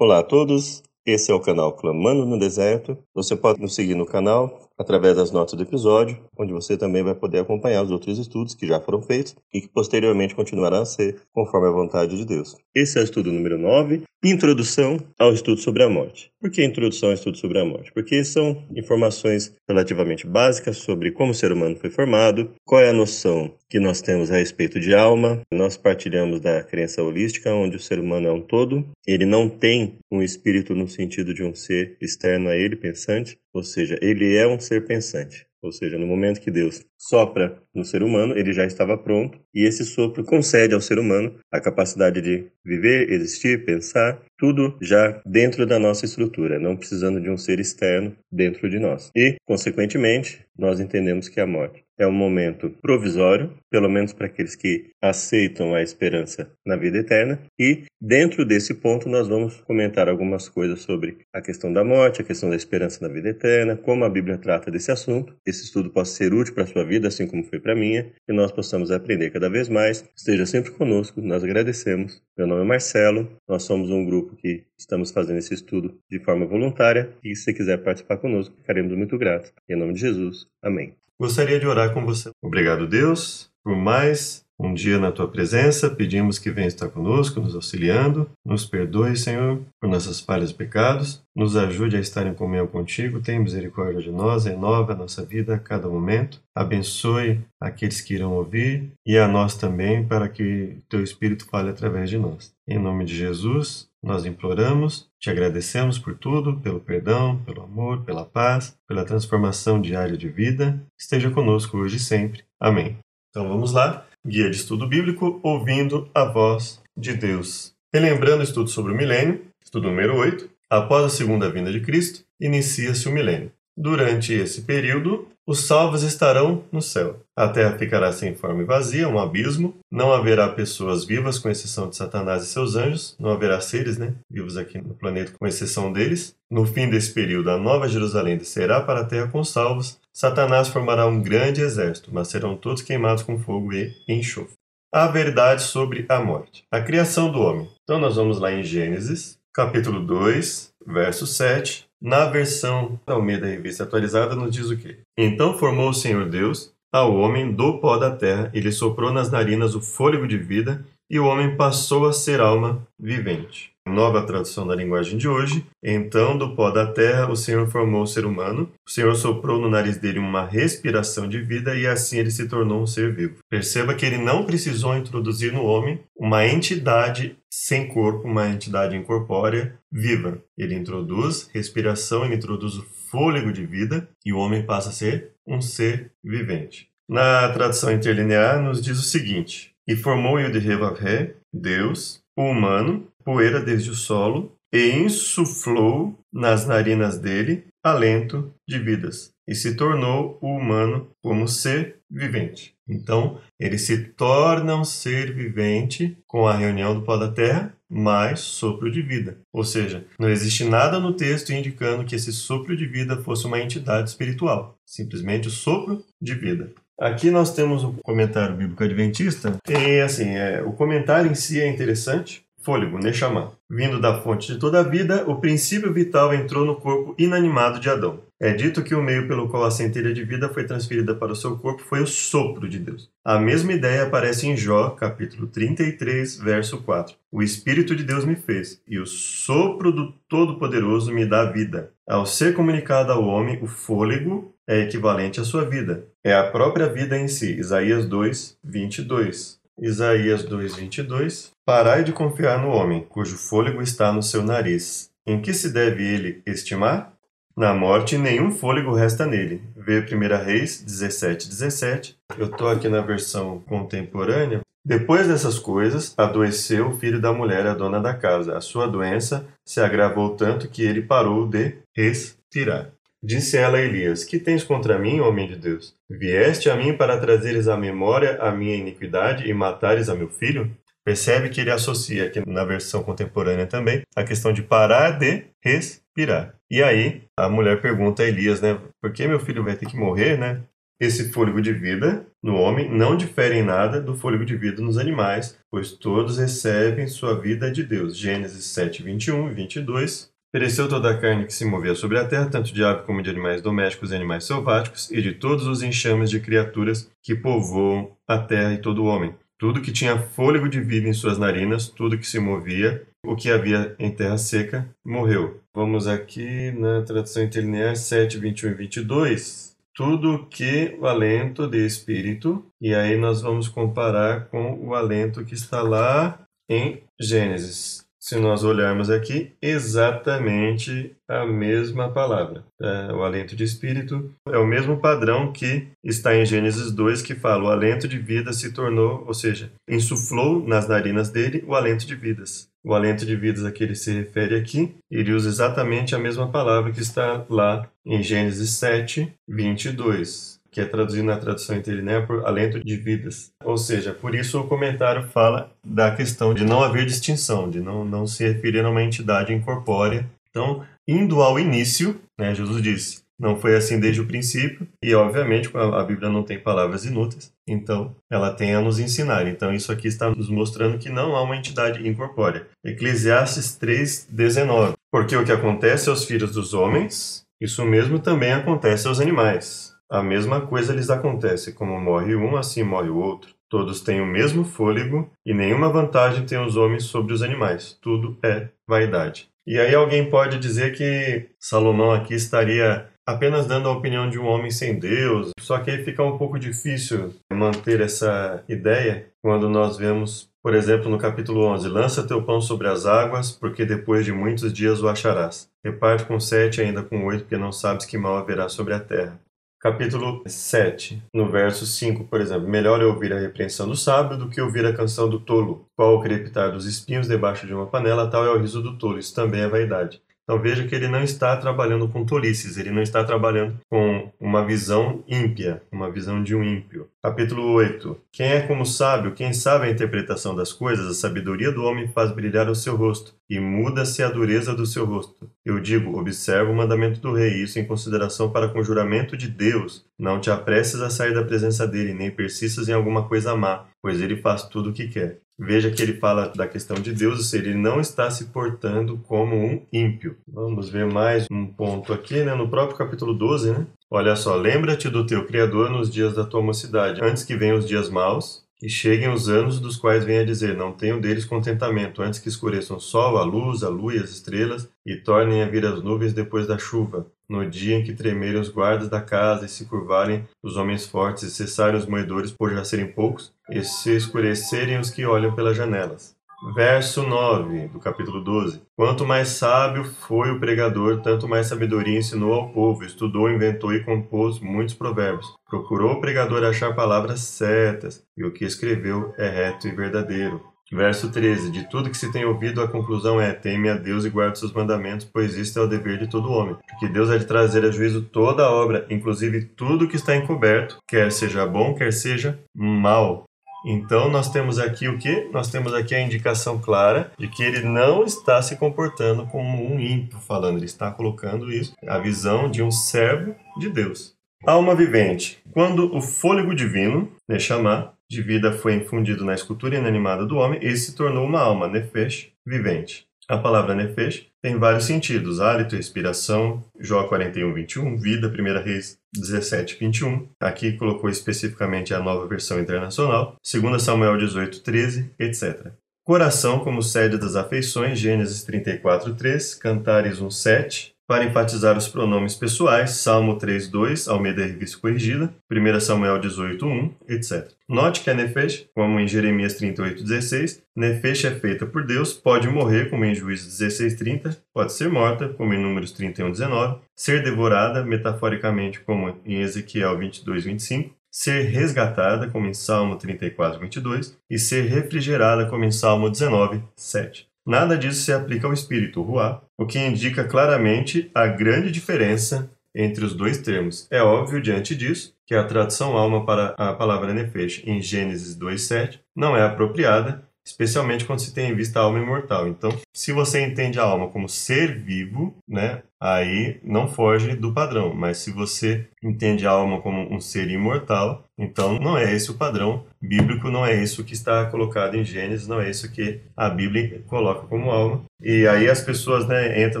Olá a todos, esse é o canal Clamando no Deserto. Você pode nos seguir no canal através das notas do episódio, onde você também vai poder acompanhar os outros estudos que já foram feitos e que posteriormente continuarão a ser conforme a vontade de Deus. Esse é o estudo número 9, Introdução ao estudo sobre a morte. Por que introdução ao estudo sobre a morte? Porque são informações relativamente básicas sobre como o ser humano foi formado, qual é a noção que nós temos a respeito de alma. Nós partilhamos da crença holística, onde o ser humano é um todo, ele não tem um espírito no sentido de um ser externo a ele, pensante, ou seja, ele é um ser pensante. Ou seja, no momento que Deus sopra no ser humano, ele já estava pronto, e esse sopro concede ao ser humano a capacidade de viver, existir, pensar, tudo já dentro da nossa estrutura, não precisando de um ser externo dentro de nós. E, consequentemente, nós entendemos que a morte é um momento provisório, pelo menos para aqueles que aceitam a esperança na vida eterna. E dentro desse ponto nós vamos comentar algumas coisas sobre a questão da morte, a questão da esperança na vida eterna, como a Bíblia trata desse assunto. Esse estudo possa ser útil para a sua vida, assim como foi para a minha, e nós possamos aprender cada vez mais. Esteja sempre conosco, nós agradecemos. Meu nome é Marcelo, nós somos um grupo que estamos fazendo esse estudo de forma voluntária e se quiser participar conosco, ficaremos muito gratos. Em nome de Jesus, amém. Gostaria de orar com você. Obrigado, Deus, por mais um dia na tua presença. Pedimos que venha estar conosco, nos auxiliando. Nos perdoe, Senhor, por nossas falhas e pecados. Nos ajude a estar em comunhão contigo. Tenha misericórdia de nós. Renova a nossa vida a cada momento. Abençoe aqueles que irão ouvir e a nós também, para que teu Espírito fale através de nós. Em nome de Jesus, nós imploramos, te agradecemos por tudo, pelo perdão, pelo amor, pela paz, pela transformação diária de vida. Esteja conosco hoje e sempre. Amém. Então vamos lá. Guia de Estudo Bíblico, ouvindo a voz de Deus. Relembrando o estudo sobre o milênio, estudo número 8, após a segunda vinda de Cristo, inicia-se o milênio. Durante esse período, os salvos estarão no céu. A terra ficará sem forma e vazia, um abismo. Não haverá pessoas vivas, com exceção de Satanás e seus anjos. Não haverá seres né, vivos aqui no planeta, com exceção deles. No fim desse período, a nova Jerusalém descerá para a terra com salvos. Satanás formará um grande exército, mas serão todos queimados com fogo e enxofre. A verdade sobre a morte. A criação do homem. Então, nós vamos lá em Gênesis, capítulo 2, verso 7 na versão da Almeida Revista Atualizada, nos diz o quê? Então formou o Senhor Deus ao homem do pó da terra, e lhe soprou nas narinas o fôlego de vida, e o homem passou a ser alma vivente. Nova tradução da linguagem de hoje. Então, do pó da terra, o Senhor formou o ser humano. O Senhor soprou no nariz dele uma respiração de vida e assim ele se tornou um ser vivo. Perceba que ele não precisou introduzir no homem uma entidade sem corpo, uma entidade incorpórea viva. Ele introduz respiração, ele introduz o fôlego de vida e o homem passa a ser um ser vivente. Na tradução interlinear, nos diz o seguinte: E formou Yud-Heh Deus, o humano, poeira desde o solo, e insuflou nas narinas dele alento de vidas, e se tornou o humano como ser vivente. Então, ele se torna um ser vivente com a reunião do pó da terra mais sopro de vida. Ou seja, não existe nada no texto indicando que esse sopro de vida fosse uma entidade espiritual, simplesmente o sopro de vida. Aqui nós temos o comentário bíblico adventista, e assim, é, o comentário em si é interessante, Fôlego, Neshama. Vindo da fonte de toda a vida, o princípio vital entrou no corpo inanimado de Adão. É dito que o meio pelo qual a centelha de vida foi transferida para o seu corpo foi o sopro de Deus. A mesma ideia aparece em Jó, capítulo 33, verso 4. O Espírito de Deus me fez, e o sopro do Todo-Poderoso me dá vida. Ao ser comunicado ao homem, o fôlego é equivalente à sua vida. É a própria vida em si. Isaías 2, 22. Isaías 2:22 Parai de confiar no homem, cujo fôlego está no seu nariz. Em que se deve ele estimar? Na morte, nenhum fôlego resta nele. Vê 1 Reis 17, 17. Eu estou aqui na versão contemporânea. Depois dessas coisas, adoeceu o filho da mulher, a dona da casa. A sua doença se agravou tanto que ele parou de respirar. Disse ela a Elias: Que tens contra mim, homem de Deus? Vieste a mim para trazeres à memória a minha iniquidade e matares a meu filho? Percebe que ele associa aqui na versão contemporânea também a questão de parar de respirar. E aí a mulher pergunta a Elias, né? Por que meu filho vai ter que morrer, né? esse fôlego de vida no homem não difere em nada do fôlego de vida nos animais, pois todos recebem sua vida de Deus. Gênesis 7, 21 e 22. Pereceu toda a carne que se movia sobre a terra, tanto de ave como de animais domésticos e animais selváticos, e de todos os enxames de criaturas que povoam a terra e todo o homem. Tudo que tinha fôlego de vida em suas narinas, tudo que se movia, o que havia em terra seca, morreu. Vamos aqui na tradução interlinear 7, 21 e 22 tudo que o alento de espírito, e aí nós vamos comparar com o alento que está lá em Gênesis. Se nós olharmos aqui, exatamente a mesma palavra. É, o alento de espírito é o mesmo padrão que está em Gênesis 2, que fala: o alento de vida se tornou, ou seja, insuflou nas narinas dele o alento de vidas. O alento de vidas a que ele se refere aqui, ele usa exatamente a mesma palavra que está lá em Gênesis 7, 22, que é traduzido na tradução interlinear por alento de vidas. Ou seja, por isso o comentário fala da questão de não haver distinção, de não, não se referir a uma entidade incorpórea. Então, indo ao início, né, Jesus disse, não foi assim desde o princípio, e obviamente a Bíblia não tem palavras inúteis, então ela tem a nos ensinar. Então isso aqui está nos mostrando que não há uma entidade incorpórea. Eclesiastes 3:19. Porque o que acontece aos filhos dos homens, isso mesmo também acontece aos animais. A mesma coisa lhes acontece, como morre um, assim morre o outro. Todos têm o mesmo fôlego e nenhuma vantagem tem os homens sobre os animais. Tudo é vaidade. E aí alguém pode dizer que Salomão aqui estaria apenas dando a opinião de um homem sem Deus. Só que aí fica um pouco difícil manter essa ideia quando nós vemos, por exemplo, no capítulo 11: Lança teu pão sobre as águas, porque depois de muitos dias o acharás. Reparte com sete, ainda com oito, porque não sabes que mal haverá sobre a terra. Capítulo 7, no verso 5, por exemplo: Melhor é ouvir a repreensão do sábio do que ouvir a canção do tolo. Qual o crepitar dos espinhos debaixo de uma panela, tal é o riso do tolo. Isso também é vaidade. Então veja que ele não está trabalhando com tolices, ele não está trabalhando com uma visão ímpia, uma visão de um ímpio. Capítulo 8. Quem é como sábio, quem sabe a interpretação das coisas, a sabedoria do homem faz brilhar o seu rosto, e muda-se a dureza do seu rosto. Eu digo, observa o mandamento do rei, isso em consideração para com o juramento de Deus. Não te apresses a sair da presença dele, nem persistas em alguma coisa má, pois ele faz tudo o que quer. Veja que ele fala da questão de Deus, ou seja, ele não está se portando como um ímpio. Vamos ver mais um ponto aqui, né? no próprio capítulo 12, né? Olha só, lembra-te do teu Criador nos dias da tua mocidade, antes que venham os dias maus, e cheguem os anos dos quais vem a dizer: Não tenho deles contentamento, antes que escureçam o sol, a luz, a lua e as estrelas, e tornem a vir as nuvens depois da chuva. No dia em que tremerem os guardas da casa e se curvarem os homens fortes e cessarem os moedores por já serem poucos, e se escurecerem os que olham pelas janelas. Verso 9 do capítulo 12. Quanto mais sábio foi o pregador, tanto mais sabedoria ensinou ao povo, estudou, inventou e compôs muitos provérbios. Procurou o pregador achar palavras certas, e o que escreveu é reto e verdadeiro. Verso 13: De tudo que se tem ouvido, a conclusão é: teme a Deus e guarde seus mandamentos, pois isto é o dever de todo homem. Porque Deus é de trazer a juízo toda a obra, inclusive tudo que está encoberto, quer seja bom, quer seja mal. Então nós temos aqui o que? Nós temos aqui a indicação clara de que ele não está se comportando como um ímpio falando, ele está colocando isso, a visão de um servo de Deus. Alma vivente. Quando o fôlego divino, Neshama, de vida foi infundido na escultura inanimada do homem, ele se tornou uma alma, Nefesh, vivente. A palavra Nefesh tem vários sentidos: hálito, respiração, Jó 41, 21, vida, 1 Reis 17, 21. Aqui colocou especificamente a nova versão internacional, 2 Samuel 18, 13, etc. Coração como sede das afeições, Gênesis 34, 3, Cantares 1, 7, para enfatizar os pronomes pessoais, Salmo 3.2, Almeida Revista Corrigida, 1 Samuel 18.1, etc. Note que a Nefesh, como em Jeremias 38.16, Nefesh é feita por Deus, pode morrer, como em Juízes 16.30, pode ser morta, como em Números 31.19, ser devorada, metaforicamente, como em Ezequiel 22.25, ser resgatada, como em Salmo 34.22, e ser refrigerada, como em Salmo 19.7. Nada disso se aplica ao espírito, ruá, o que indica claramente a grande diferença entre os dois termos. É óbvio, diante disso, que a tradução alma para a palavra nefesh em Gênesis 2.7 não é apropriada, especialmente quando se tem em vista a alma imortal. Então, se você entende a alma como ser vivo, né, aí não foge do padrão. Mas se você entende a alma como um ser imortal. Então, não é esse o padrão bíblico, não é isso que está colocado em Gênesis, não é isso que a Bíblia coloca como alma. E aí as pessoas né, entram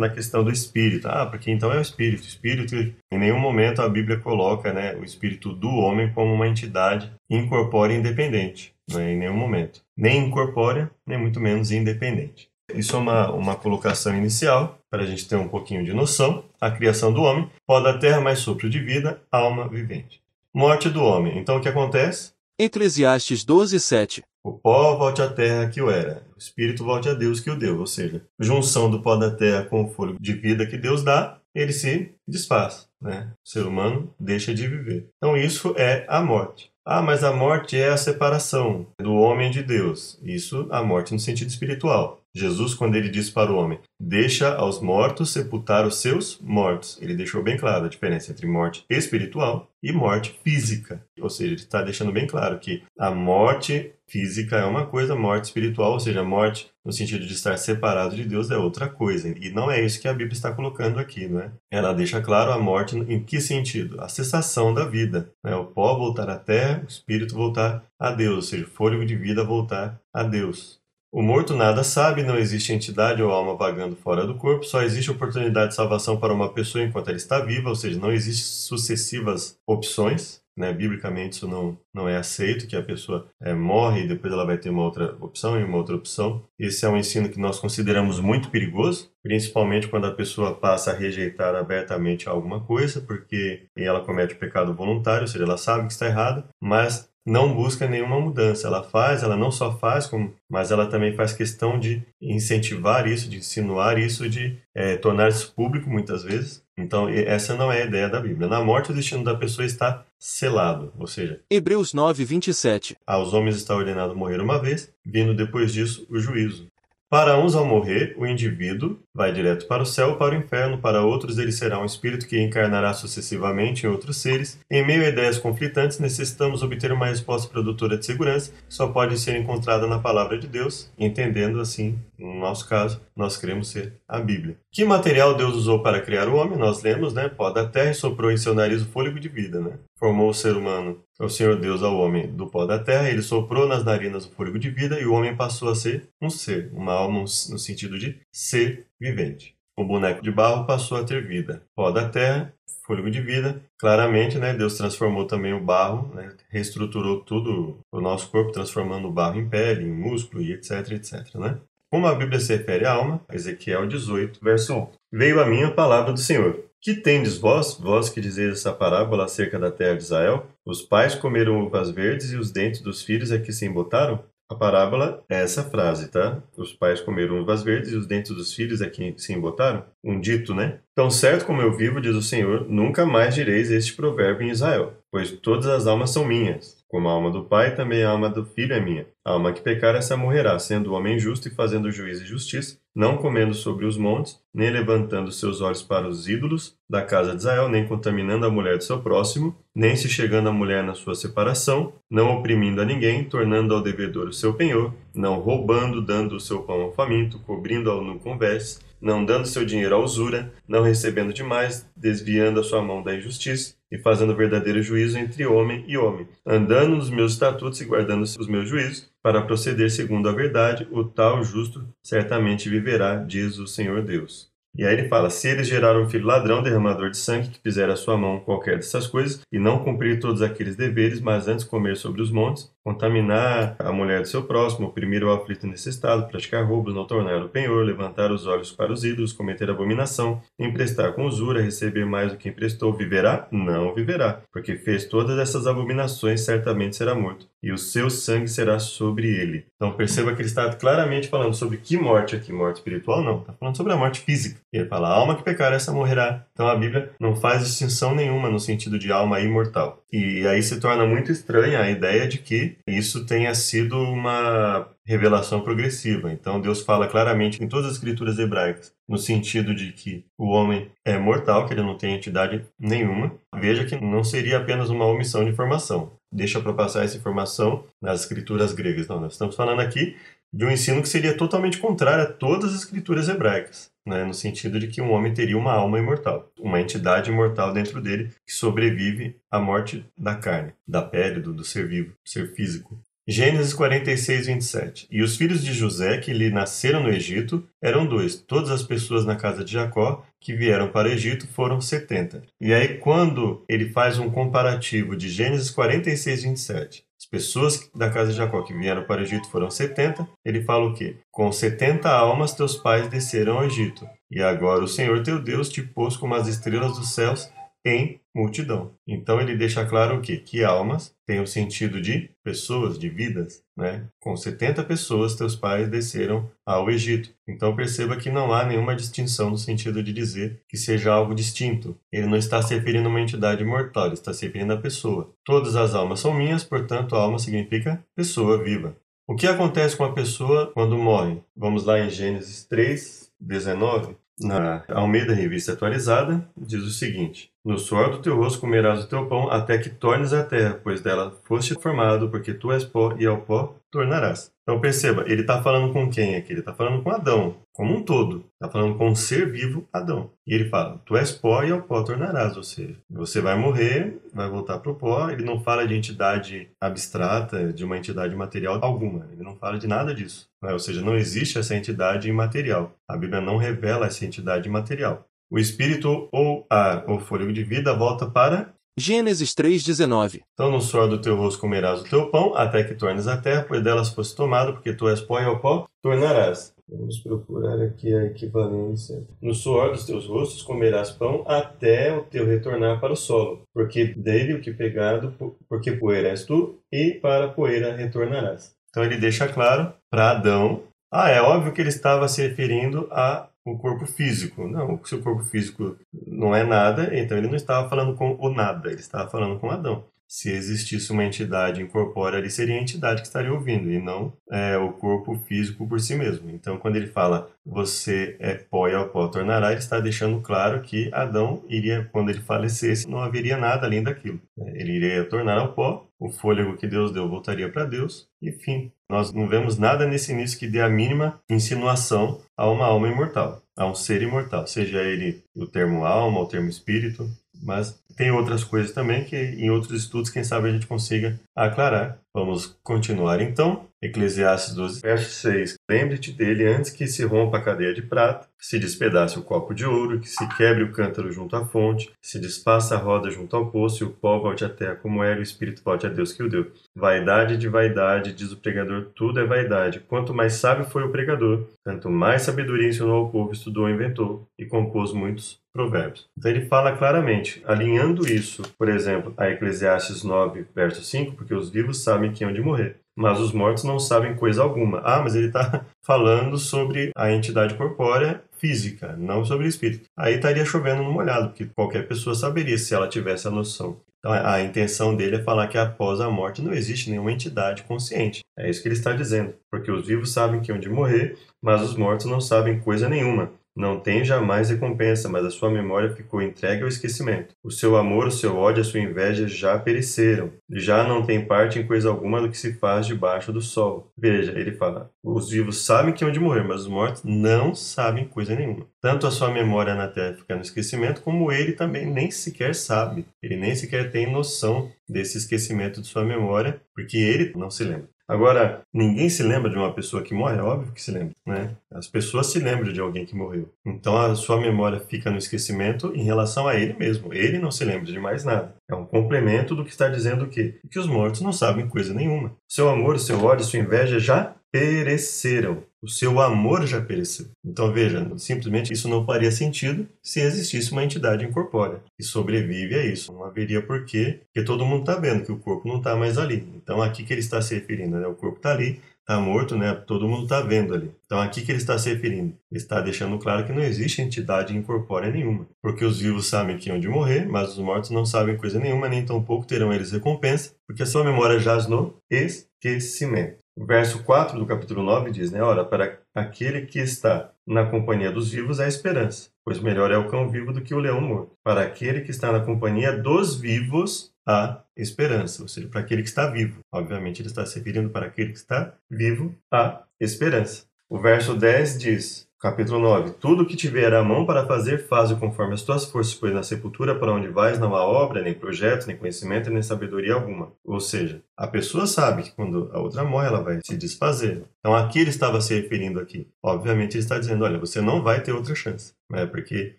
na questão do espírito. Ah, porque então é o espírito. O espírito, em nenhum momento a Bíblia coloca né, o espírito do homem como uma entidade incorpórea independente. Né, em nenhum momento. Nem incorpórea, nem muito menos independente. Isso é uma, uma colocação inicial, para a gente ter um pouquinho de noção. A criação do homem, pó da terra mais sopro de vida, alma vivente. Morte do homem. Então o que acontece? Eclesiastes 12, 7. O pó volte à terra que o era, o espírito volte a Deus que o deu, ou seja, junção do pó da terra com o fôlego de vida que Deus dá, ele se desfaz, né? O ser humano deixa de viver. Então isso é a morte. Ah, mas a morte é a separação do homem de Deus. Isso, a morte no sentido espiritual. Jesus, quando ele disse para o homem, deixa aos mortos sepultar os seus mortos, ele deixou bem claro a diferença entre morte espiritual e morte física. Ou seja, ele está deixando bem claro que a morte física é uma coisa, morte espiritual, ou seja, morte no sentido de estar separado de Deus é outra coisa. E não é isso que a Bíblia está colocando aqui, não é? Ela deixa claro a morte em que sentido? A cessação da vida. Né? O pó voltar à terra, o espírito voltar a Deus, ou seja, o fôlego de vida voltar a Deus. O morto nada sabe, não existe entidade ou alma vagando fora do corpo, só existe oportunidade de salvação para uma pessoa enquanto ela está viva, ou seja, não existem sucessivas opções. Né? Biblicamente isso não, não é aceito, que a pessoa é, morre e depois ela vai ter uma outra opção e uma outra opção. Esse é um ensino que nós consideramos muito perigoso, principalmente quando a pessoa passa a rejeitar abertamente alguma coisa, porque ela comete o pecado voluntário, ou seja, ela sabe que está errada, mas não busca nenhuma mudança. Ela faz, ela não só faz, como, mas ela também faz questão de incentivar isso, de insinuar isso, de é, tornar isso público muitas vezes. Então, essa não é a ideia da Bíblia. Na morte, o destino da pessoa está selado, ou seja, Hebreus 9, 27. Aos homens está ordenado morrer uma vez, vindo depois disso o juízo. Para uns, ao morrer, o indivíduo vai direto para o céu ou para o inferno, para outros, ele será um espírito que encarnará sucessivamente em outros seres. Em meio a ideias conflitantes, necessitamos obter uma resposta produtora de segurança, que só pode ser encontrada na palavra de Deus, entendendo assim, no nosso caso, nós queremos ser a Bíblia. Que material Deus usou para criar o homem? Nós lemos, né? Pó da terra e soprou em seu nariz o fôlego de vida, né? Formou o ser humano o Senhor Deus ao homem do pó da terra, ele soprou nas narinas o fôlego de vida e o homem passou a ser um ser, uma alma no sentido de ser vivente. O boneco de barro passou a ter vida. Pó da terra, fôlego de vida. Claramente, né, Deus transformou também o barro, né, reestruturou tudo o nosso corpo, transformando o barro em pele, em músculo e etc, etc, né? Como a Bíblia se refere à alma, Ezequiel 18, verso 1. Veio a mim a palavra do Senhor. Que tendes vós, vós que dizeis essa parábola acerca da terra de Israel? Os pais comeram uvas verdes e os dentes dos filhos é que se embotaram? A parábola é essa frase, tá? Os pais comeram uvas verdes e os dentes dos filhos é que se embotaram? Um dito, né? Tão certo como eu vivo, diz o Senhor, nunca mais direis este provérbio em Israel, pois todas as almas são minhas. Como a alma do pai, também a alma do filho é minha. A alma que pecar, essa morrerá, sendo o homem justo e fazendo juízo e justiça, não comendo sobre os montes, nem levantando seus olhos para os ídolos da casa de Israel, nem contaminando a mulher do seu próximo, nem se chegando à mulher na sua separação, não oprimindo a ninguém, tornando ao devedor o seu penhor, não roubando, dando o seu pão ao faminto, cobrindo ao nu com vestes, não dando seu dinheiro à usura, não recebendo demais, desviando a sua mão da injustiça, e fazendo verdadeiro juízo entre homem e homem, andando nos meus estatutos e guardando os meus juízos, para proceder segundo a verdade, o tal justo certamente viverá, diz o Senhor Deus. E aí ele fala: se eles geraram um filho ladrão, derramador de sangue, que fizer a sua mão qualquer dessas coisas, e não cumprir todos aqueles deveres, mas antes comer sobre os montes, contaminar a mulher do seu próximo, oprimir o aflito necessitado, praticar roubos, não tornar o penhor, levantar os olhos para os ídolos, cometer abominação, emprestar com usura, receber mais do que emprestou, viverá? Não viverá, porque fez todas essas abominações, certamente será morto, e o seu sangue será sobre ele. Então perceba que ele está claramente falando sobre que morte aqui, morte espiritual não, está falando sobre a morte física. Ele fala, a alma que pecar, essa morrerá. Então a Bíblia não faz distinção nenhuma no sentido de alma imortal. E aí se torna muito estranha a ideia de que isso tenha sido uma revelação progressiva. Então Deus fala claramente em todas as escrituras hebraicas, no sentido de que o homem é mortal, que ele não tem entidade nenhuma. Veja que não seria apenas uma omissão de informação. Deixa para passar essa informação nas escrituras gregas. Não, nós estamos falando aqui de um ensino que seria totalmente contrário a todas as escrituras hebraicas. Né, no sentido de que um homem teria uma alma imortal, uma entidade imortal dentro dele que sobrevive à morte da carne, da pele, do, do ser vivo, do ser físico. Gênesis 46, 27. E os filhos de José, que lhe nasceram no Egito, eram dois. Todas as pessoas na casa de Jacó que vieram para o Egito foram 70. E aí, quando ele faz um comparativo de Gênesis 46, 27, as pessoas da casa de Jacó que vieram para o Egito foram 70, ele fala o quê? Com 70 almas teus pais desceram ao Egito. E agora o Senhor teu Deus te pôs como as estrelas dos céus em multidão. Então ele deixa claro o quê? Que almas tem o sentido de pessoas, de vidas. Né? Com 70 pessoas, teus pais desceram ao Egito. Então perceba que não há nenhuma distinção no sentido de dizer que seja algo distinto. Ele não está se referindo a uma entidade mortal, ele está se referindo a pessoa. Todas as almas são minhas, portanto, alma significa pessoa viva. O que acontece com a pessoa quando morre? Vamos lá em Gênesis 3, 19. Na Almeida Revista Atualizada, diz o seguinte: No suor do teu rosto comerás o teu pão até que tornes a terra, pois dela foste formado, porque tu és pó e ao pó tornarás. Então perceba, ele está falando com quem aqui? Ele está falando com Adão, como um todo. Está falando com o ser vivo Adão. E ele fala: Tu és pó e ao pó tornarás. Ou seja, você vai morrer, vai voltar para o pó. Ele não fala de entidade abstrata, de uma entidade material alguma. Ele não fala de nada disso. Ou seja, não existe essa entidade imaterial. A Bíblia não revela essa entidade imaterial. O espírito ou ar ou fôlego de vida volta para Gênesis 3,19 Então no suor do teu rosto comerás o teu pão, até que tornes a terra, pois delas fosse tomado, porque tu és pó e ao pó tornarás. Vamos procurar aqui a equivalência. No suor dos teus rostos comerás pão, até o teu retornar para o solo, porque dele o que pegado, porque poeira és tu, e para a poeira retornarás. Então ele deixa claro para Adão. Ah, é óbvio que ele estava se referindo a o corpo físico. Não, se o corpo físico não é nada, então ele não estava falando com o nada, ele estava falando com Adão. Se existisse uma entidade incorpórea ali, seria a entidade que estaria ouvindo, e não é, o corpo físico por si mesmo. Então, quando ele fala você é pó e ao pó tornará, ele está deixando claro que Adão iria, quando ele falecesse, não haveria nada além daquilo. Ele iria tornar ao pó, o fôlego que Deus deu voltaria para Deus, e fim. Nós não vemos nada nesse início que dê a mínima insinuação a uma alma imortal, a um ser imortal, seja ele o termo alma o termo espírito, mas tem outras coisas também que em outros estudos, quem sabe a gente consiga aclarar. Vamos continuar então. Eclesiastes 12, verso 6. Lembre-te dele antes que se rompa a cadeia de prata, que se despedace o copo de ouro, que se quebre o cântaro junto à fonte, que se despaça a roda junto ao poço e o pó volte à terra como era, e o espírito volte a Deus que o deu. Vaidade de vaidade, diz o pregador, tudo é vaidade. Quanto mais sábio foi o pregador, tanto mais sabedoria ensinou ao povo, estudou inventou, e compôs muitos provérbios. Então ele fala claramente, alinhando isso, por exemplo, a Eclesiastes 9, verso 5, porque os vivos sabem que hão de morrer mas os mortos não sabem coisa alguma. Ah, mas ele está falando sobre a entidade corpórea física, não sobre o espírito. Aí estaria chovendo no molhado, porque qualquer pessoa saberia se ela tivesse a noção. Então a intenção dele é falar que após a morte não existe nenhuma entidade consciente. É isso que ele está dizendo. Porque os vivos sabem que hão de morrer, mas os mortos não sabem coisa nenhuma. Não tem jamais recompensa, mas a sua memória ficou entregue ao esquecimento. O seu amor, o seu ódio, a sua inveja já pereceram. Já não tem parte em coisa alguma do que se faz debaixo do sol. Veja, ele fala: os vivos sabem que hão de morrer, mas os mortos não sabem coisa nenhuma. Tanto a sua memória na terra fica no esquecimento, como ele também nem sequer sabe. Ele nem sequer tem noção desse esquecimento de sua memória, porque ele não se lembra. Agora, ninguém se lembra de uma pessoa que morre, é óbvio que se lembra, né? As pessoas se lembram de alguém que morreu. Então a sua memória fica no esquecimento em relação a ele mesmo. Ele não se lembra de mais nada. É um complemento do que está dizendo o quê? Que os mortos não sabem coisa nenhuma. Seu amor, seu ódio, sua inveja já pereceram. O seu amor já pereceu. Então veja, simplesmente isso não faria sentido se existisse uma entidade incorpórea que sobrevive a isso. Não haveria porquê, porque todo mundo está vendo que o corpo não está mais ali. Então aqui que ele está se referindo, né? o corpo está ali, está morto, né? Todo mundo está vendo ali. Então aqui que ele está se referindo. Ele está deixando claro que não existe entidade incorpórea nenhuma. Porque os vivos sabem que hão de morrer, mas os mortos não sabem coisa nenhuma, nem tampouco terão eles recompensa, porque a sua memória jaz no esquecimento. O verso 4 do capítulo 9 diz, né? Ora, para aquele que está na companhia dos vivos há esperança, pois melhor é o cão vivo do que o leão morto. Para aquele que está na companhia dos vivos há esperança, ou seja, para aquele que está vivo. Obviamente ele está se referindo para aquele que está vivo há esperança. O verso 10 diz: Capítulo 9. Tudo que tiver a mão para fazer, faz conforme as tuas forças, pois na sepultura para onde vais não há obra, nem projeto, nem conhecimento, nem sabedoria alguma. Ou seja, a pessoa sabe que quando a outra morre, ela vai se desfazer. Então aqui ele estava se referindo aqui. Obviamente ele está dizendo, olha, você não vai ter outra chance. Né? Porque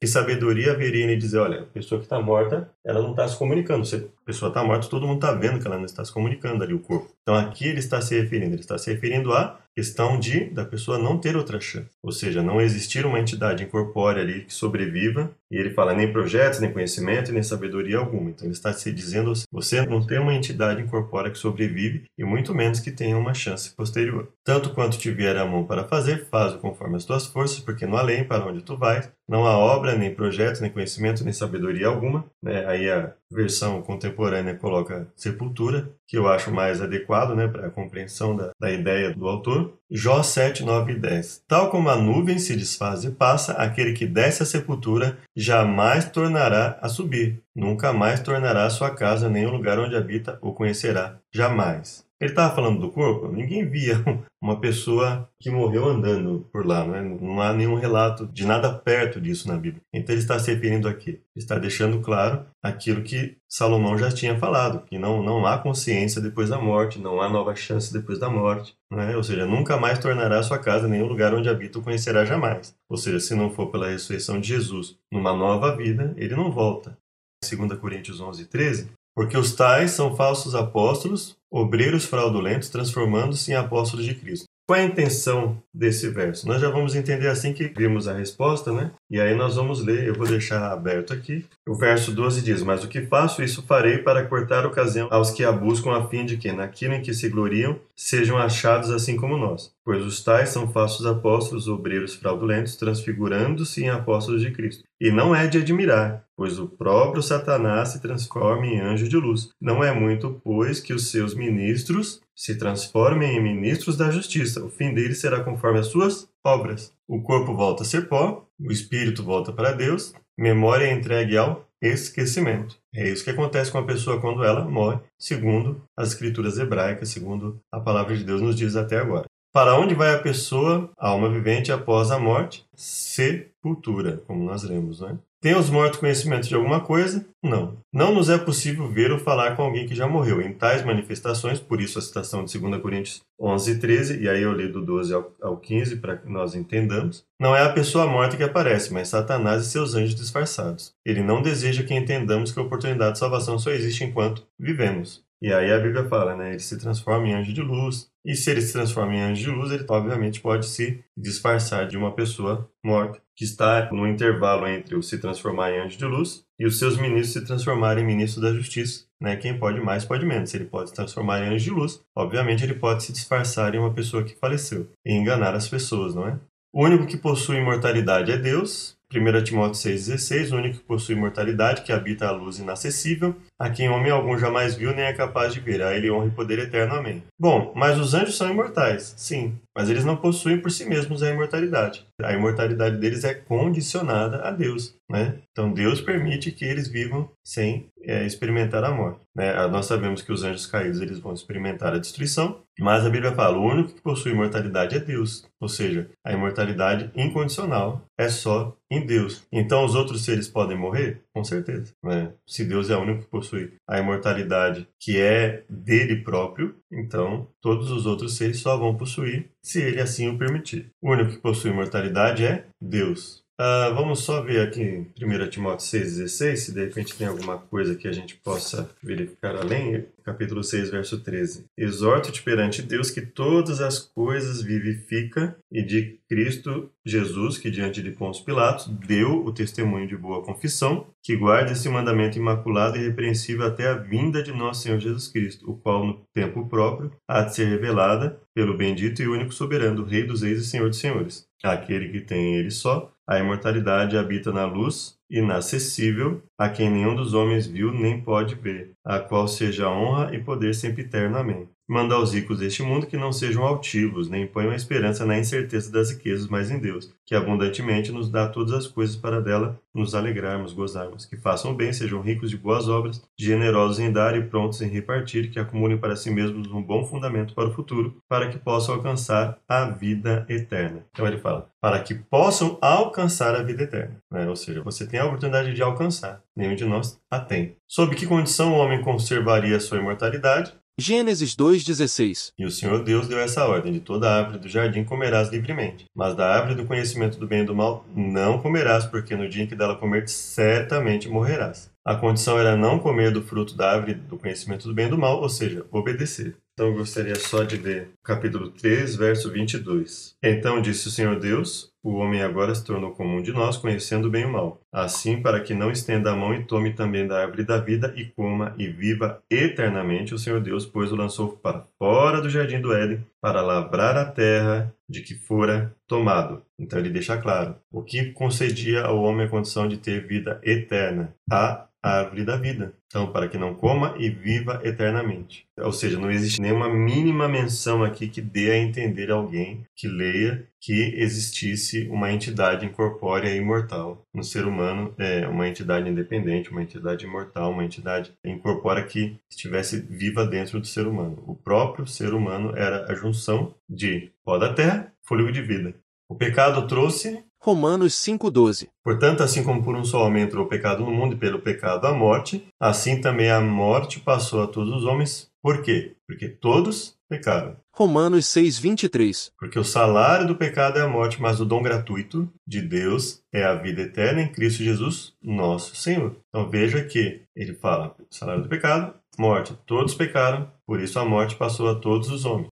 que sabedoria haveria em dizer, olha, a pessoa que está morta, ela não está se comunicando. Se a pessoa está morta, todo mundo está vendo que ela não está se comunicando ali, o corpo. Então aqui ele está se referindo, ele está se referindo a questão de da pessoa não ter outra chance, ou seja, não existir uma entidade incorpórea ali que sobreviva. E ele fala nem projetos, nem conhecimento, nem sabedoria alguma. Então ele está se dizendo você não tem uma entidade incorpórea que sobrevive e muito menos que tenha uma chance posterior. Tanto quanto tiver a mão para fazer, faz-o conforme as tuas forças, porque no além para onde tu vais não há obra, nem projeto, nem conhecimento, nem sabedoria alguma. Né? Aí a versão contemporânea coloca sepultura, que eu acho mais adequado né, para a compreensão da, da ideia do autor. Jó 7, 9 e 10. Tal como a nuvem se desfaz e passa, aquele que desce à sepultura jamais tornará a subir. Nunca mais tornará sua casa, nem o lugar onde habita o conhecerá. Jamais. Ele estava falando do corpo, ninguém via uma pessoa que morreu andando por lá, né? não há nenhum relato de nada perto disso na Bíblia. Então ele está se referindo aqui, está deixando claro aquilo que Salomão já tinha falado, que não, não há consciência depois da morte, não há nova chance depois da morte, né? ou seja, nunca mais tornará sua casa nenhum lugar onde habita o conhecerá jamais. Ou seja, se não for pela ressurreição de Jesus numa nova vida, ele não volta. 2 Coríntios 11, 13, porque os tais são falsos apóstolos, obreiros fraudulentos, transformando-se em apóstolos de Cristo. Qual é a intenção desse verso? Nós já vamos entender assim que vimos a resposta, né? E aí nós vamos ler, eu vou deixar aberto aqui. O verso 12 diz: Mas o que faço, isso farei para cortar ocasião aos que a buscam, a fim de que, naquilo em que se gloriam, sejam achados assim como nós. Pois os tais são falsos apóstolos, obreiros fraudulentos, transfigurando-se em apóstolos de Cristo. E não é de admirar, pois o próprio Satanás se transforma em anjo de luz. Não é muito, pois, que os seus ministros se transformem em ministros da justiça. O fim deles será conforme as suas obras. O corpo volta a ser pó, o espírito volta para Deus, memória é entregue ao esquecimento. É isso que acontece com a pessoa quando ela morre, segundo as escrituras hebraicas, segundo a palavra de Deus nos diz até agora. Para onde vai a pessoa, a alma vivente, após a morte? Sepultura, como nós lemos, né? Tem os mortos conhecimento de alguma coisa? Não. Não nos é possível ver ou falar com alguém que já morreu. Em tais manifestações, por isso a citação de 2 Coríntios 11, 13, e aí eu li do 12 ao 15 para que nós entendamos. Não é a pessoa morta que aparece, mas Satanás e seus anjos disfarçados. Ele não deseja que entendamos que a oportunidade de salvação só existe enquanto vivemos. E aí a Bíblia fala, né? Ele se transforma em anjo de luz. E se ele se transforma em anjo de luz, ele obviamente pode se disfarçar de uma pessoa morta, que está no intervalo entre o se transformar em anjo de luz e os seus ministros se transformarem em ministros da justiça. Né? Quem pode mais, pode menos. Ele pode se transformar em anjo de luz, obviamente ele pode se disfarçar em uma pessoa que faleceu e enganar as pessoas, não é? O único que possui imortalidade é Deus, 1 Timóteo 6,16, o único que possui imortalidade, que habita a luz inacessível, a quem homem algum jamais viu nem é capaz de ver, a ele honra e poder eterno. Amém. Bom, mas os anjos são imortais, sim, mas eles não possuem por si mesmos a imortalidade. A imortalidade deles é condicionada a Deus, né? Então Deus permite que eles vivam sem é, experimentar a morte. Né? Nós sabemos que os anjos caídos eles vão experimentar a destruição, mas a Bíblia fala: o único que possui imortalidade é Deus, ou seja, a imortalidade incondicional é só em Deus. Então os outros seres podem morrer? Com certeza. Né? Se Deus é o único que possui a imortalidade que é dele próprio, então todos os outros seres só vão possuir se ele assim o permitir. O único que possui imortalidade é Deus. Uh, vamos só ver aqui 1 Timóteo 6,16, se de repente tem alguma coisa que a gente possa verificar além. Capítulo 6, verso 13. Exorto-te perante Deus que todas as coisas vivifica e de Cristo Jesus, que diante de Pôncio Pilatos deu o testemunho de boa confissão, que guarde esse mandamento imaculado e irrepreensível até a vinda de nosso Senhor Jesus Cristo, o qual no tempo próprio há de ser revelada pelo bendito e único soberano, Rei dos Reis e Senhor dos Senhores. Aquele que tem ele só a imortalidade habita na luz inacessível, a quem nenhum dos homens viu nem pode ver, a qual seja honra e poder sempre eterno. Amém. Manda aos ricos deste mundo que não sejam altivos, nem ponham a esperança na incerteza das riquezas, mas em Deus, que abundantemente nos dá todas as coisas para dela nos alegrarmos, gozarmos. Que façam bem, sejam ricos de boas obras, generosos em dar e prontos em repartir, que acumulem para si mesmos um bom fundamento para o futuro, para que possam alcançar a vida eterna. Então ele fala, para que possam alcançar a vida eterna. Né? Ou seja, você tem a oportunidade de alcançar, nenhum de nós a tem. Sob que condição o homem conservaria sua imortalidade? Gênesis 2,16 E o Senhor Deus deu essa ordem: de toda árvore do jardim comerás livremente, mas da árvore do conhecimento do bem e do mal não comerás, porque no dia em que dela comer, certamente morrerás. A condição era não comer do fruto da árvore do conhecimento do bem e do mal, ou seja, obedecer. Então gostaria só de ler capítulo 3, verso 22. Então disse o Senhor Deus: O homem agora se tornou comum de nós, conhecendo bem o mal. Assim, para que não estenda a mão e tome também da árvore da vida e coma e viva eternamente, o Senhor Deus, pois o lançou para fora do jardim do Éden, para lavrar a terra de que fora tomado. Então ele deixa claro o que concedia ao homem a condição de ter vida eterna. A árvore da vida. Então, para que não coma e viva eternamente. Ou seja, não existe nenhuma mínima menção aqui que dê a entender alguém que leia que existisse uma entidade incorpórea e imortal no ser humano, é uma entidade independente, uma entidade imortal, uma entidade incorpórea que estivesse viva dentro do ser humano. O próprio ser humano era a junção de pó da terra, fôlego de vida. O pecado trouxe Romanos 5,12 Portanto, assim como por um só homem entrou o pecado no mundo e pelo pecado a morte, assim também a morte passou a todos os homens. Por quê? Porque todos pecaram. Romanos 6,23 Porque o salário do pecado é a morte, mas o dom gratuito de Deus é a vida eterna em Cristo Jesus, nosso Senhor. Então veja que ele fala: salário do pecado, morte. Todos pecaram, por isso a morte passou a todos os homens.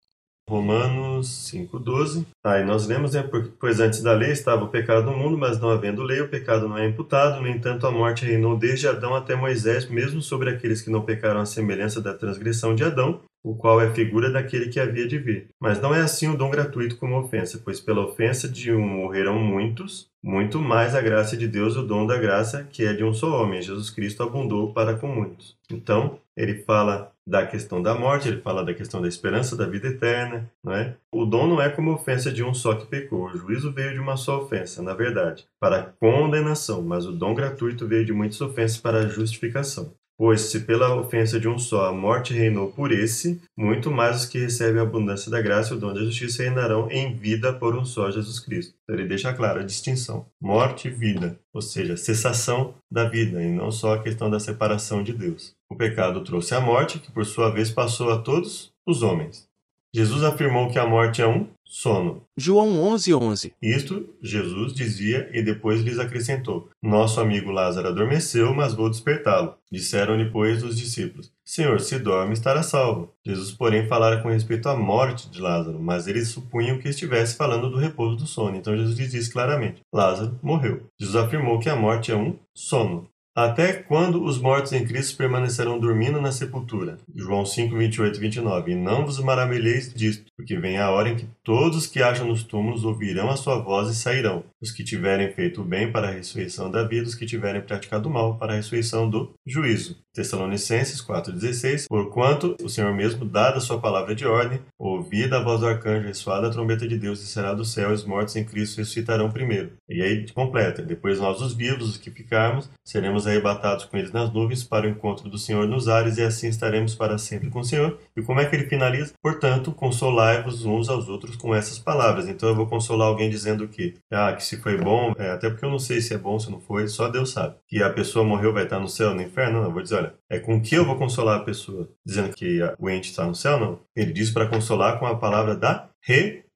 Romanos 5,12. Aí nós lemos, né? Pois antes da lei estava o pecado no mundo, mas não havendo lei, o pecado não é imputado. No entanto, a morte reinou desde Adão até Moisés, mesmo sobre aqueles que não pecaram à semelhança da transgressão de Adão, o qual é figura daquele que havia de vir. Mas não é assim o dom gratuito como ofensa, pois pela ofensa de um morrerão muitos, muito mais a graça de Deus, o dom da graça, que é de um só homem, Jesus Cristo, abundou para com muitos. Então, ele fala da questão da morte, ele fala da questão da esperança da vida eterna, não é? O dom não é como ofensa de um só que pecou, o juízo veio de uma só ofensa, na verdade, para condenação, mas o dom gratuito veio de muitas ofensas para justificação. Pois se pela ofensa de um só a morte reinou por esse, muito mais os que recebem a abundância da graça e o dom da justiça reinarão em vida por um só Jesus Cristo. Então ele deixa clara a distinção: morte e vida, ou seja, cessação da vida, e não só a questão da separação de Deus. O pecado trouxe a morte, que por sua vez passou a todos os homens. Jesus afirmou que a morte é um sono. João 11:11 11. Isto Jesus dizia e depois lhes acrescentou: Nosso amigo Lázaro adormeceu, mas vou despertá-lo. Disseram-lhe, pois, os discípulos: Senhor, se dorme, estará salvo. Jesus, porém, falara com respeito à morte de Lázaro, mas eles supunham que estivesse falando do repouso do sono. Então Jesus lhes disse claramente: Lázaro morreu. Jesus afirmou que a morte é um sono. Até quando os mortos em Cristo permanecerão dormindo na sepultura? João 5, 28 e 29. E não vos maravilheis disto, porque vem a hora em que todos os que acham nos túmulos ouvirão a sua voz e sairão. Os que tiverem feito o bem para a ressurreição da vida, os que tiverem praticado o mal para a ressurreição do juízo. Tessalonicenses 4,16 Porquanto o Senhor mesmo, dada a sua palavra de ordem, ouvida a voz do arcanjo, ressoada a trombeta de Deus, e será do céu, os mortos em Cristo ressuscitarão primeiro. E aí completa, depois nós os vivos, os que ficarmos, seremos arrebatados com eles nas nuvens para o encontro do Senhor nos ares, e assim estaremos para sempre com o Senhor. E como é que ele finaliza? Portanto, consolai-vos uns aos outros com essas palavras. Então eu vou consolar alguém dizendo que, ah, que se foi bom, é, até porque eu não sei se é bom, se não foi, só Deus sabe. Que a pessoa morreu, vai estar no céu, no inferno? Não, eu vou dizer, olha, é com que eu vou consolar a pessoa? Dizendo que o ente está no céu? Não. Ele diz para consolar com a palavra da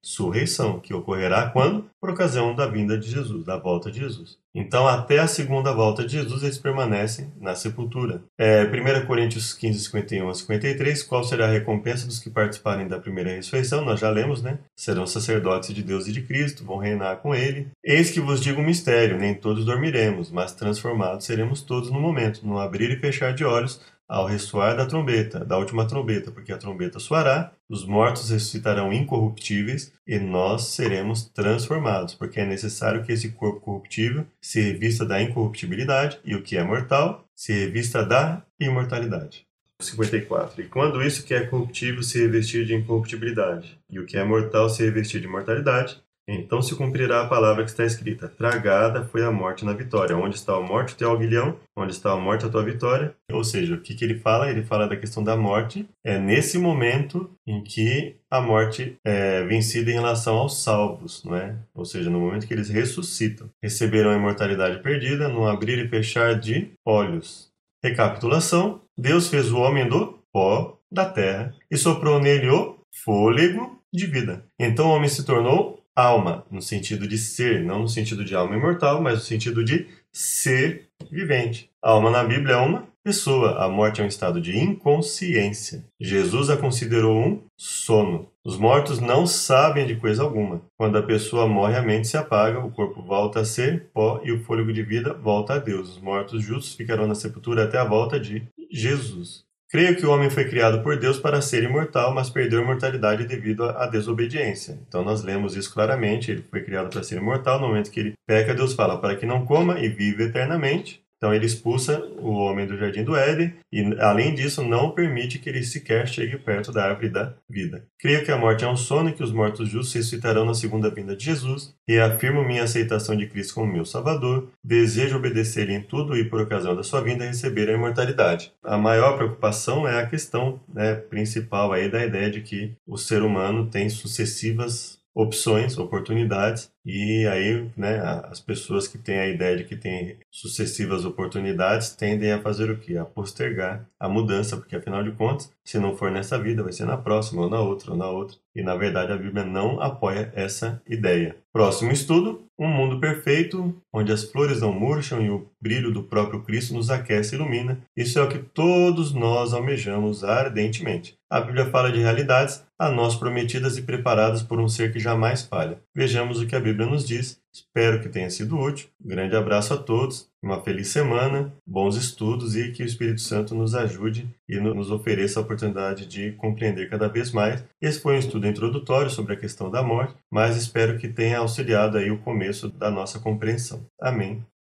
ressurreição, que ocorrerá quando? Por ocasião da vinda de Jesus, da volta de Jesus. Então, até a segunda volta de Jesus, eles permanecem na sepultura. É, 1 Coríntios 15, 51 a 53, qual será a recompensa dos que participarem da primeira ressurreição? Nós já lemos, né? Serão sacerdotes de Deus e de Cristo, vão reinar com ele. Eis que vos digo um mistério, nem todos dormiremos, mas transformados seremos todos no momento, no abrir e fechar de olhos, ao ressoar da trombeta, da última trombeta, porque a trombeta soará, os mortos ressuscitarão incorruptíveis e nós seremos transformados, porque é necessário que esse corpo corruptível se revista da incorruptibilidade e o que é mortal se revista da imortalidade. 54. E quando isso que é corruptível se revestir de incorruptibilidade, e o que é mortal se revestir de mortalidade, então se cumprirá a palavra que está escrita: Tragada foi a morte na vitória. Onde está a morte, o teu aguilhão? Onde está a morte, a tua vitória? Ou seja, o que, que ele fala? Ele fala da questão da morte. É nesse momento em que a morte é vencida em relação aos salvos, não é? Ou seja, no momento que eles ressuscitam. Receberam a imortalidade perdida no abrir e fechar de olhos. Recapitulação: Deus fez o homem do pó da terra e soprou nele o fôlego de vida. Então o homem se tornou alma, no sentido de ser, não no sentido de alma imortal, mas no sentido de ser vivente. A alma na Bíblia é uma pessoa, a morte é um estado de inconsciência. Jesus a considerou um sono. Os mortos não sabem de coisa alguma. Quando a pessoa morre, a mente se apaga, o corpo volta a ser pó e o fôlego de vida volta a Deus. Os mortos justos ficarão na sepultura até a volta de Jesus. Creio que o homem foi criado por Deus para ser imortal, mas perdeu a imortalidade devido à desobediência. Então nós lemos isso claramente, ele foi criado para ser imortal, no momento que ele peca, Deus fala para que não coma e vive eternamente. Então ele expulsa o homem do jardim do Éden e, além disso, não permite que ele sequer chegue perto da árvore da vida. Creio que a morte é um sono e que os mortos justos ressuscitarão na segunda vinda de Jesus e afirmo minha aceitação de Cristo como meu Salvador. Desejo obedecer em tudo e, por ocasião da sua vinda, receber a imortalidade. A maior preocupação é a questão né, principal aí da ideia de que o ser humano tem sucessivas opções, oportunidades e aí, né, as pessoas que têm a ideia de que têm sucessivas oportunidades tendem a fazer o quê? A postergar a mudança, porque afinal de contas, se não for nessa vida, vai ser na próxima, ou na outra, ou na outra. E na verdade a Bíblia não apoia essa ideia. Próximo estudo: um mundo perfeito, onde as flores não murcham e o brilho do próprio Cristo nos aquece e ilumina. Isso é o que todos nós almejamos ardentemente. A Bíblia fala de realidades a nós prometidas e preparadas por um ser que jamais falha. Vejamos o que a Bíblia Bíblia nos diz. Espero que tenha sido útil. Um grande abraço a todos, uma feliz semana, bons estudos e que o Espírito Santo nos ajude e nos ofereça a oportunidade de compreender cada vez mais. Esse foi um estudo introdutório sobre a questão da morte, mas espero que tenha auxiliado aí o começo da nossa compreensão. Amém.